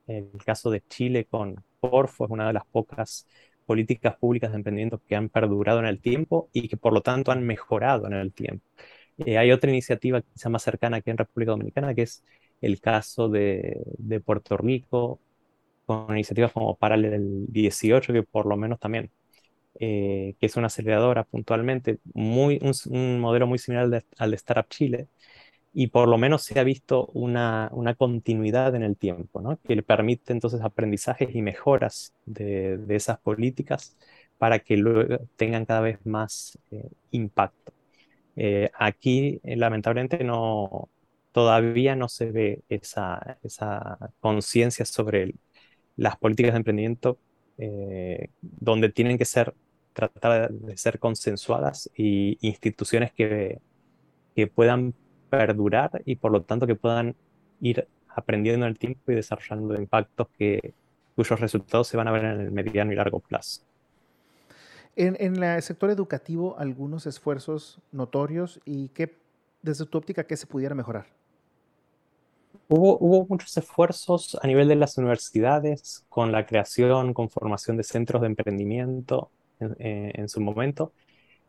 B: El caso de Chile con Porfo es una de las pocas políticas públicas de emprendimiento que han perdurado en el tiempo y que por lo tanto han mejorado en el tiempo. Eh, hay otra iniciativa quizá más cercana aquí en República Dominicana, que es el caso de, de Puerto Rico, con iniciativas como Paralel 18, que por lo menos también, eh, que es una aceleradora puntualmente, muy, un, modelo muy similar al de Startup Chile, y por lo menos se ha visto una, una continuidad en el tiempo, ¿no? que le permite entonces aprendizajes y mejoras de, de esas políticas para que luego tengan cada vez más eh, impacto. Eh, aquí, eh, lamentablemente, no, todavía no se ve esa, esa conciencia sobre las políticas de emprendimiento donde tienen que ser tratar de ser consensuadas y instituciones que, que puedan perdurar y por lo tanto que puedan ir aprendiendo en el tiempo y desarrollando impactos que, cuyos resultados se van a ver en el mediano y largo plazo.
A: En, en el sector educativo, algunos esfuerzos notorios y qué, desde tu óptica, ¿qué se pudiera mejorar?
B: Hubo, hubo muchos esfuerzos a nivel de las universidades con la creación, con formación de centros de emprendimiento en, en su momento,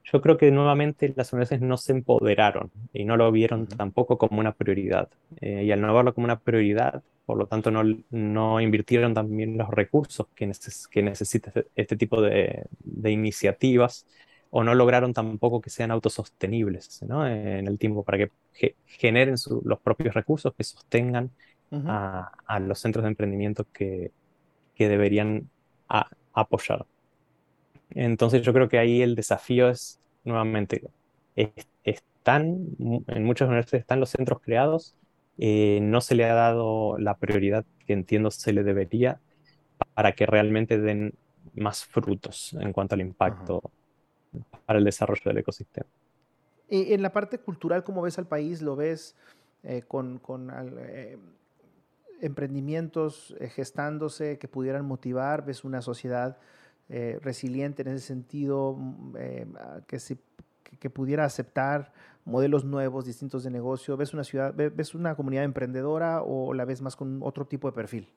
B: yo creo que nuevamente las universidades no se empoderaron y no lo vieron tampoco como una prioridad. Eh, y al no verlo como una prioridad, por lo tanto, no, no invirtieron también los recursos que, que necesita este, este tipo de, de, iniciativas o no lograron tampoco que sean autosostenibles ¿no? en el tiempo para que generen los propios recursos que sostengan a, a, los centros de emprendimiento que, que deberían apoyar. Entonces yo creo que ahí el desafío es, nuevamente, están, en muchas universidades están los centros creados, eh, no se le ha dado la prioridad que entiendo se le debería para que realmente den más frutos en cuanto al impacto para el desarrollo del ecosistema.
A: Y en la parte cultural, ¿cómo ves al país? ¿Lo ves eh, con, con eh, emprendimientos gestándose que pudieran motivar? ¿Ves una sociedad eh, resiliente en ese sentido, mm, eh, que se que, pudiera aceptar modelos nuevos, distintos de negocio? ¿Ves una ciudad, ves una comunidad emprendedora o la ves más con otro tipo de perfil?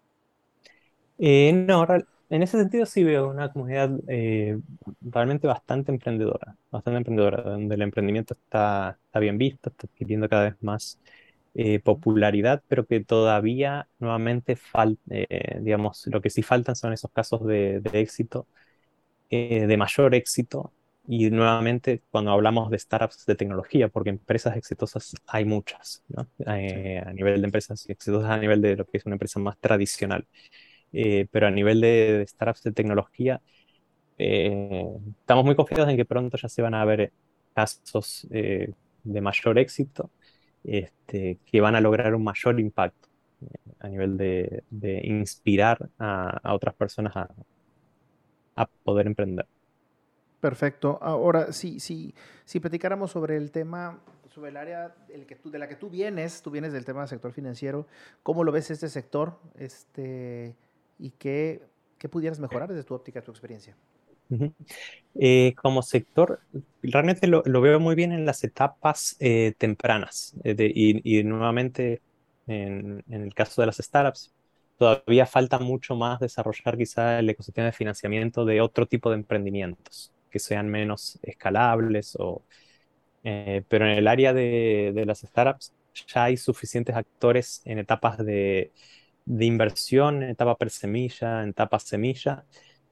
B: Eh, no, en ese sentido sí veo una comunidad eh, realmente bastante emprendedora, bastante emprendedora, donde el emprendimiento está, está bien visto, está adquiriendo cada vez más eh, popularidad, pero que todavía nuevamente falta, digamos, lo que sí faltan son esos casos de, de éxito, de mayor éxito, y nuevamente, cuando hablamos de startups de tecnología, porque empresas exitosas hay muchas, ¿no? Eh, a nivel de empresas exitosas, a nivel de lo que es una empresa más tradicional. Eh, pero a nivel de, startups de tecnología, eh, estamos muy confiados en que pronto ya se van a ver casos de mayor éxito este, que van a lograr un mayor impacto a nivel de, inspirar a, otras personas a, poder emprender.
A: Perfecto. Ahora, si, si, si platicáramos sobre el tema, sobre el área el que de la que tú vienes, tú vienes del tema del sector financiero, ¿cómo lo ves este sector este, y qué, qué pudieras mejorar desde tu óptica, tu experiencia?
B: Eh, como sector, realmente lo, lo, veo muy bien en las etapas eh, tempranas eh, y, y, nuevamente en, en, el caso de las startups, todavía falta mucho más desarrollar quizá el ecosistema de financiamiento de otro tipo de emprendimientos que sean menos escalables, o, eh, pero en el área de, de, las startups ya hay suficientes actores en etapas de, de inversión, en etapa semilla en etapa semilla.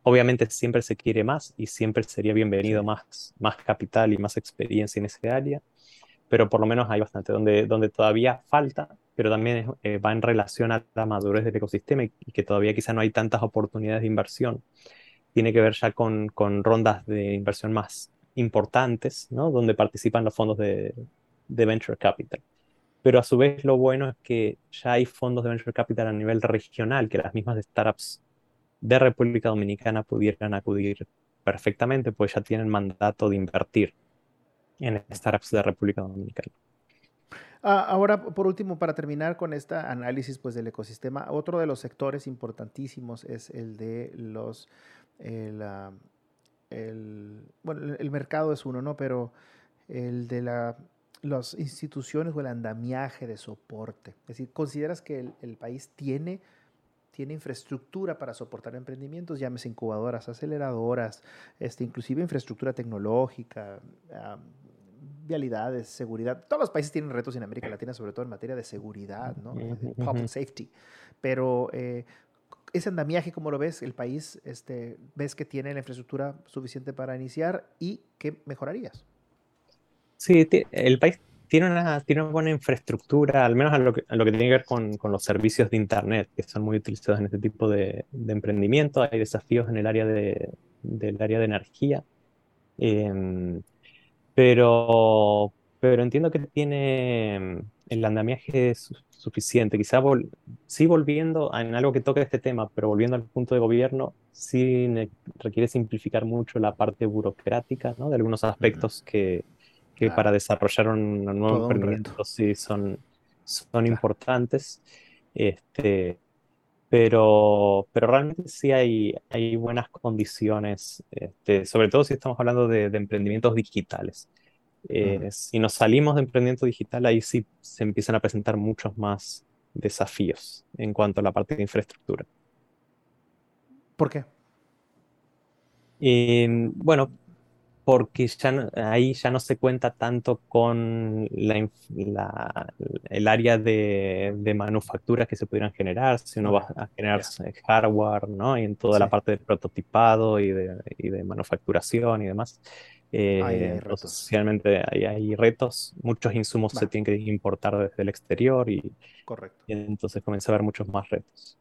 B: Obviamente siempre se quiere más y siempre sería bienvenido más, más capital y más experiencia en ese área, pero por lo menos hay bastante donde, donde todavía falta, pero también eh, va en relación a la madurez del ecosistema y, y que todavía quizá no hay tantas oportunidades de inversión tiene que ver ya con, con rondas de inversión más importantes, ¿no? donde participan los fondos de, de, Venture Capital. Pero a su vez lo bueno es que ya hay fondos de Venture Capital a nivel regional, que las mismas startups de República Dominicana pudieran acudir perfectamente, pues ya tienen mandato de invertir en startups de República Dominicana.
A: Ah, ahora, por último, para terminar con este análisis pues, del ecosistema, otro de los sectores importantísimos es el de los el, el, bueno, el mercado es uno, ¿no? Pero el de la, las instituciones o el andamiaje de soporte. Es decir, ¿consideras que el país tiene, tiene infraestructura para soportar emprendimientos? Llámese incubadoras, aceleradoras, este, inclusive infraestructura tecnológica, vialidades, seguridad. Todos los países tienen retos en América Latina, sobre todo en materia de seguridad, ¿no? Public safety. Pero eh, ese andamiaje, ¿cómo lo ves? El país, este, ¿ves que tiene la infraestructura suficiente para iniciar y qué mejorarías?
B: Sí, el país tiene una, tiene una buena infraestructura, al menos a lo que, lo que tiene que ver con, con, los servicios de Internet, que son muy utilizados en este tipo de, de emprendimiento. Hay desafíos en el área de, del área de energía. Em, pero, pero entiendo que tiene el andamiaje suficiente. Quizá sí volviendo en algo que toca este tema, pero volviendo al punto de gobierno, sí requiere simplificar mucho la parte burocrática, ¿no? De algunos aspectos que, que para desarrollar un, nuevo emprendimiento sí son, son importantes. Este, pero, pero realmente sí hay, hay buenas condiciones, este, sobre todo si estamos hablando de, de emprendimientos digitales. Eh, si nos salimos de emprendimiento digital, ahí sí se empiezan a presentar muchos más desafíos en cuanto a la parte de infraestructura.
A: ¿Por qué?
B: Bueno, porque ya ahí ya no se cuenta tanto con la, el área de, de, manufacturas que se pudieran generar, si uno va a generar hardware, ¿no? Y en toda la parte de prototipado y de, y de manufacturación y demás. Eh, hay Socialmente hay, retos, muchos insumos se tienen que importar desde el exterior y,
A: Correcto.
B: y entonces comienza a haber muchos más retos.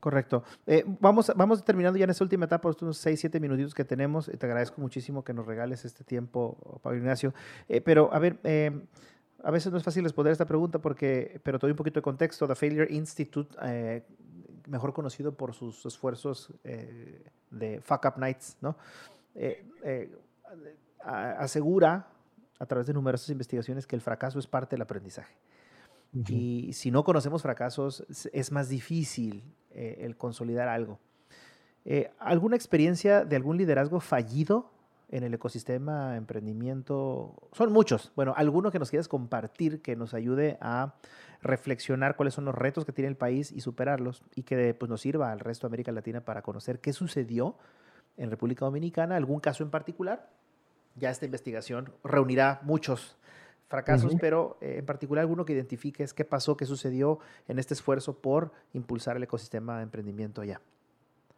A: Correcto. Eh, vamos, vamos terminando ya en esta última etapa, estos 6, 7 minutitos que tenemos. Te agradezco muchísimo que nos regales este tiempo, Pablo Ignacio. Eh, pero, a ver, a veces no es fácil responder esta pregunta, porque, pero te doy un poquito de contexto. The Failure Institute, mejor conocido por sus esfuerzos de Fuck Up Nights, ¿no? asegura a través de numerosas investigaciones que el fracaso es parte del aprendizaje. Y si no conocemos fracasos, es más difícil eh, el consolidar algo. Eh, ¿Alguna experiencia de algún liderazgo fallido en el ecosistema emprendimiento? Son muchos. Bueno, alguno que nos quieras compartir que nos ayude a reflexionar cuáles son los retos que tiene el país y superarlos y que pues, nos sirva al resto de América Latina para conocer qué sucedió en República Dominicana, algún caso en particular. Ya esta investigación reunirá muchos fracasos, pero eh, en particular alguno que identifiques qué pasó, qué sucedió en este esfuerzo por impulsar el ecosistema de emprendimiento allá.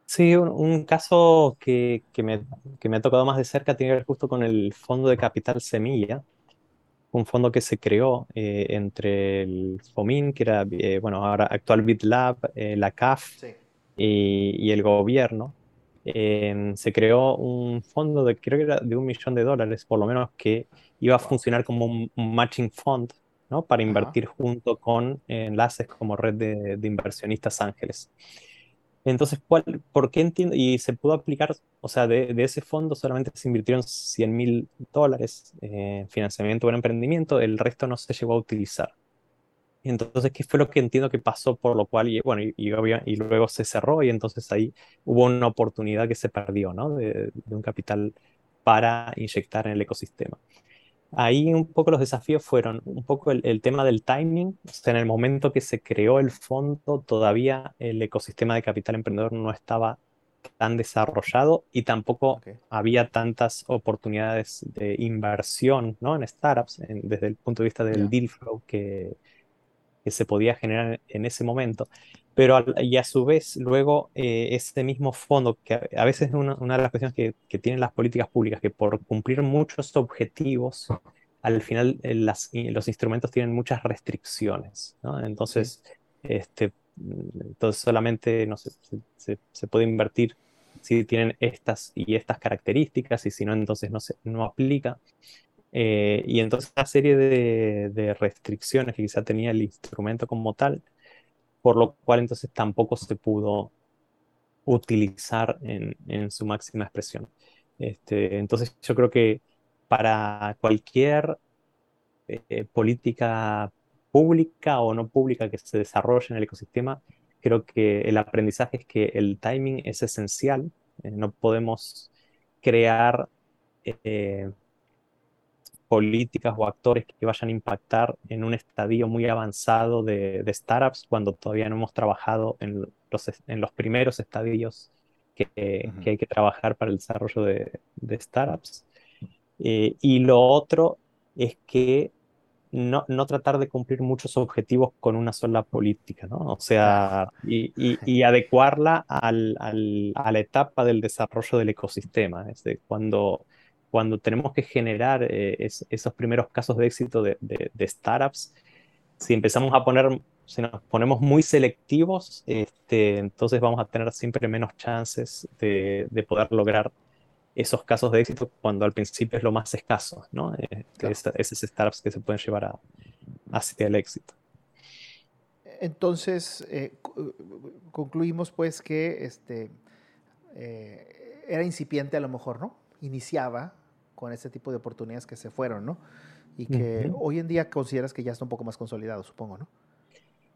B: Sí, un, caso que, que, me, que, me, ha tocado más de cerca tiene que ver justo con el Fondo de Capital Semilla, un fondo que se creó eh, entre el FOMIN, que era, eh, bueno, ahora actual BitLab, la CAF y, y, el gobierno, Em, se creó un fondo de, creo que era de un millón de dólares, por lo menos, que iba a funcionar como un, matching fund, ¿no? Para invertir junto con enlaces como red de, inversionistas ángeles. Entonces, ¿cuál, ¿por qué entiendo? Y se pudo aplicar, o sea, de, ese fondo solamente se invirtieron 100 mil dólares en financiamiento para emprendimiento, el resto no se llegó a utilizar. Entonces, ¿qué fue lo que entiendo que pasó? Por lo cual, y, bueno, y, y, luego se cerró y entonces ahí hubo una oportunidad que se perdió, ¿no? De, un capital para inyectar en el ecosistema. Ahí un poco los desafíos fueron un poco el, tema del timing, o sea, en el momento que se creó el fondo, todavía el ecosistema de capital emprendedor no estaba tan desarrollado y tampoco había tantas oportunidades de inversión ¿no? en startups desde el punto de vista del deal flow que, que se podía generar en ese momento. Pero y a su vez, luego eh, ese mismo fondo, que a, veces es una, de las cuestiones que, que, tienen las políticas públicas, que por cumplir muchos objetivos, al final eh, las, los instrumentos tienen muchas restricciones. Entonces, este, entonces solamente no se, se, puede invertir si tienen estas y estas características y si no, entonces no, se, no aplica. Eh, y entonces una serie de, restricciones que quizá tenía el instrumento como tal, por lo cual entonces tampoco se pudo utilizar en, su máxima expresión. Este, entonces yo creo que para cualquier eh, política pública o no pública que se desarrolle en el ecosistema, creo que el aprendizaje es que el timing es esencial. Eh, no podemos crear políticas o actores que vayan a impactar en un estadio muy avanzado de, startups cuando todavía no hemos trabajado en los, en los primeros estadios que, que, hay que trabajar para el desarrollo de, de startups. Eh, y lo otro es que no, no, tratar de cumplir muchos objetivos con una sola política, ¿no? O sea, y, y, y adecuarla al, al, a la etapa del desarrollo del ecosistema. Es decir, cuando cuando tenemos que generar eh, esos primeros casos de éxito de, startups, si empezamos a poner, si nos ponemos muy selectivos, este, entonces vamos a tener siempre menos chances de, poder lograr esos casos de éxito cuando al principio es lo más escaso, ¿no? Eh, esos startups que se pueden llevar hacia el éxito.
A: Entonces, eh, concluimos pues que este, era incipiente a lo mejor, ¿no? Iniciaba con este tipo de oportunidades que se fueron, ¿no? Y que hoy en día consideras que ya está un poco más consolidado, supongo, ¿no?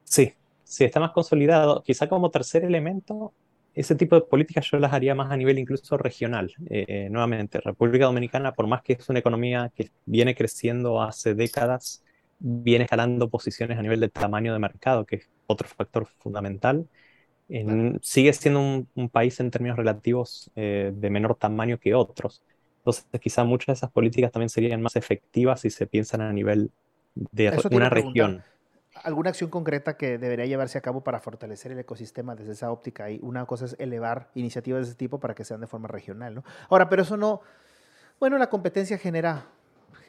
B: Sí, sí, está más consolidado. Quizá como tercer elemento, ese tipo de políticas yo las haría más a nivel incluso regional. Eh, nuevamente, República Dominicana, por más que es una economía que viene creciendo hace décadas, viene escalando posiciones a nivel de tamaño de mercado, que es otro factor fundamental. Sigue siendo un, país en términos relativos eh, de menor tamaño que otros. Entonces, quizá muchas de esas políticas también serían más efectivas si se piensan a nivel de una región.
A: ¿Alguna acción concreta que debería llevarse a cabo para fortalecer el ecosistema desde esa óptica? Y una cosa es elevar iniciativas de ese tipo para que sean de forma regional, ¿no? Ahora, pero eso no... Bueno, la competencia genera,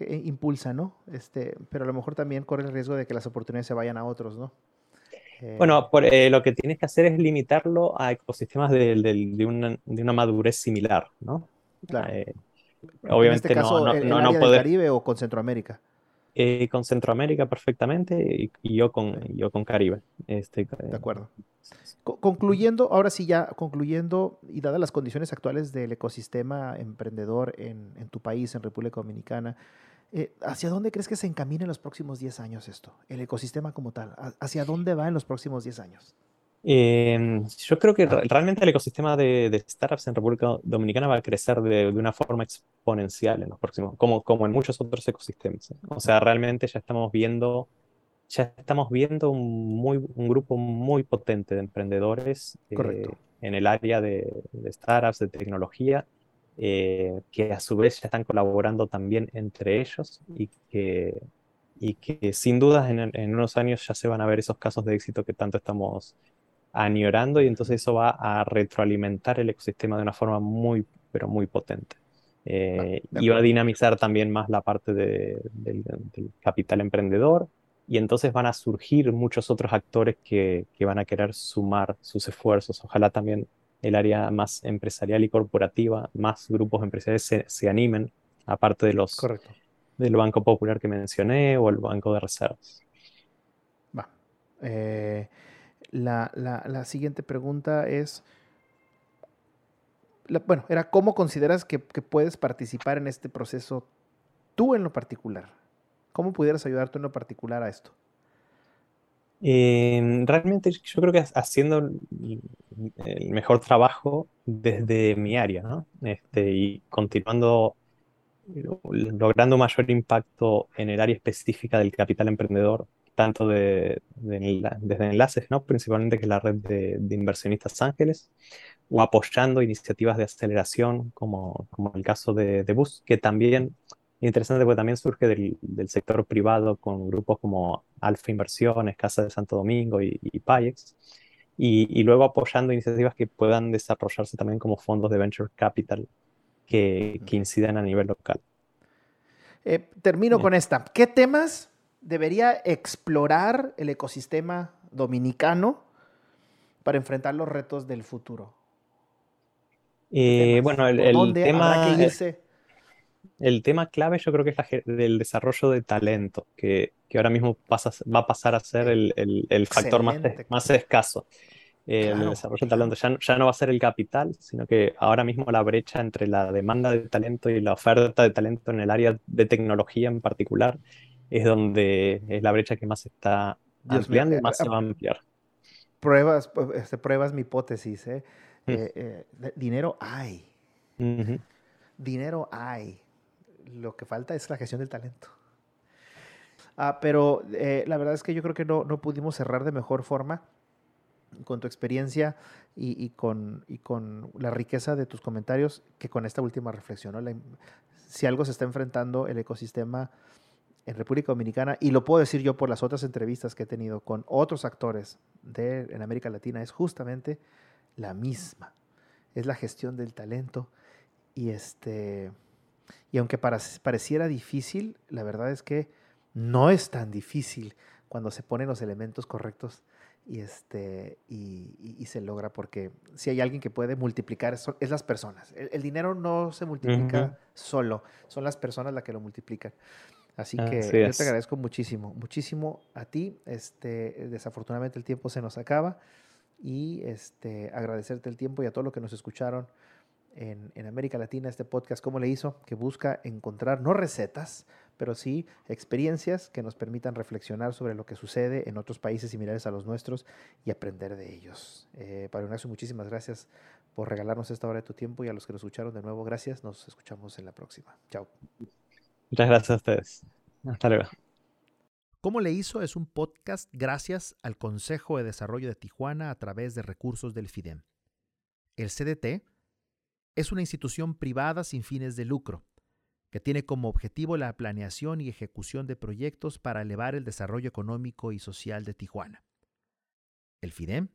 A: impulsa, ¿no? Este, pero a lo mejor también corre el riesgo de que las oportunidades se vayan a otros, ¿no?
B: Bueno, por, eh, lo que tienes que hacer es limitarlo a ecosistemas de, de, una, de una, madurez similar, ¿no?
A: Claro. Eh, Obviamente en este caso, no, no, no, Caribe o con Centroamérica?
B: Eh, con Centroamérica perfectamente y, yo, con, yo con Caribe. Este,
A: de acuerdo. Concluyendo, ahora sí ya, concluyendo, y dadas las condiciones actuales del ecosistema emprendedor en, en tu país, en República Dominicana, eh, ¿hacia dónde crees que se encamina en los próximos 10 años esto? El ecosistema como tal, ¿hacia dónde va en los próximos 10 años?
B: Em, yo creo que realmente el ecosistema de, startups en República Dominicana va a crecer de, una forma exponencial en los próximos, como, como en muchos otros ecosistemas. ¿eh? O sea, realmente ya estamos viendo, ya estamos viendo un, muy, un grupo muy potente de emprendedores eh, en el área de, startups, de tecnología, eh, que a su vez ya están colaborando también entre ellos y que, y que sin dudas en, en unos años ya se van a ver esos casos de éxito que tanto estamos añorando y entonces eso va a retroalimentar el ecosistema de una forma muy, pero muy potente. Eh, y va a dinamizar también más la parte del, capital emprendedor y entonces van a surgir muchos otros actores que, que, van a querer sumar sus esfuerzos. Ojalá también el área más empresarial y corporativa, más grupos empresariales se, se animen, aparte de los del Banco Popular que mencioné o el Banco de Reservas.
A: Va. Eh, la, siguiente pregunta es, bueno, era cómo consideras que, puedes participar en este proceso tú en lo particular. ¿Cómo pudieras ayudar tú en lo particular a esto?
B: Em, realmente yo creo que haciendo el mejor trabajo desde mi área. Este, y continuando logrando mayor impacto en el área específica del capital emprendedor, tanto de, desde enlaces, ¿no? principalmente que es la red de, inversionistas ángeles, o apoyando iniciativas de aceleración, como, como el caso de, de Bus, que también interesante porque también surge del, del, sector privado con grupos como Alfa Inversiones, Casa de Santo Domingo y, y Payex, y, y, luego apoyando iniciativas que puedan desarrollarse también como fondos de venture capital que, que incidan a nivel local.
A: Eh, termino con esta. ¿Qué temas debería explorar el ecosistema dominicano para enfrentar los retos del futuro?
B: Eh, bueno, el, tema, el, tema clave yo creo que es el desarrollo de talento, que, ahora mismo va a pasar a ser el, factor más, más escaso. El desarrollo de talento ya, ya, no va a ser el capital, sino que ahora mismo la brecha entre la demanda de talento y la oferta de talento en el área de tecnología en particular es donde es la brecha que más está ampliando y eh, más se va a ampliar.
A: Pruebas, este, pruebas mi hipótesis. ¿eh? Mm. Eh, dinero hay. Dinero hay. Lo que falta es la gestión del talento. Ah, pero la verdad es que yo creo que no, no, pudimos cerrar de mejor forma con tu experiencia y, con, y, con, la riqueza de tus comentarios que con esta última reflexión. si algo se está enfrentando el ecosistema en República Dominicana, y lo puedo decir yo por las otras entrevistas que he tenido con otros actores de, en América Latina, es justamente la misma. Es la gestión del talento. Y, este, y aunque pareciera difícil, la verdad es que no es tan difícil cuando se ponen los elementos correctos y, este, y, se logra, porque si hay alguien que puede multiplicar, es, es las personas. El, dinero no se multiplica solo, son las personas las que lo multiplican. Así que yo te agradezco muchísimo, muchísimo a ti. Este, desafortunadamente el tiempo se nos acaba y este, agradecerte el tiempo y a todos los que nos escucharon en, en, América Latina este podcast, cómo le hizo, que busca encontrar no recetas, pero sí experiencias que nos permitan reflexionar sobre lo que sucede en otros países similares a los nuestros y aprender de ellos. Eh, Padre Ignacio, muchísimas gracias por regalarnos esta hora de tu tiempo y a los que nos escucharon de nuevo, gracias. Nos escuchamos en la próxima. Chao.
B: Muchas gracias a ustedes. Hasta luego.
A: ¿Cómo le hizo? Es un podcast gracias al Consejo de Desarrollo de Tijuana a través de recursos del FIDEM. El CDT es una institución privada sin fines de lucro que tiene como objetivo la planeación y ejecución de proyectos para elevar el desarrollo económico y social de Tijuana. El FIDEM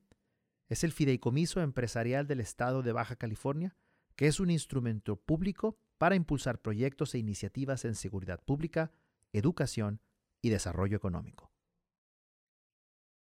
A: es el Fideicomiso Empresarial del Estado de Baja California, que es un instrumento público para impulsar proyectos e iniciativas en seguridad pública, educación y desarrollo económico.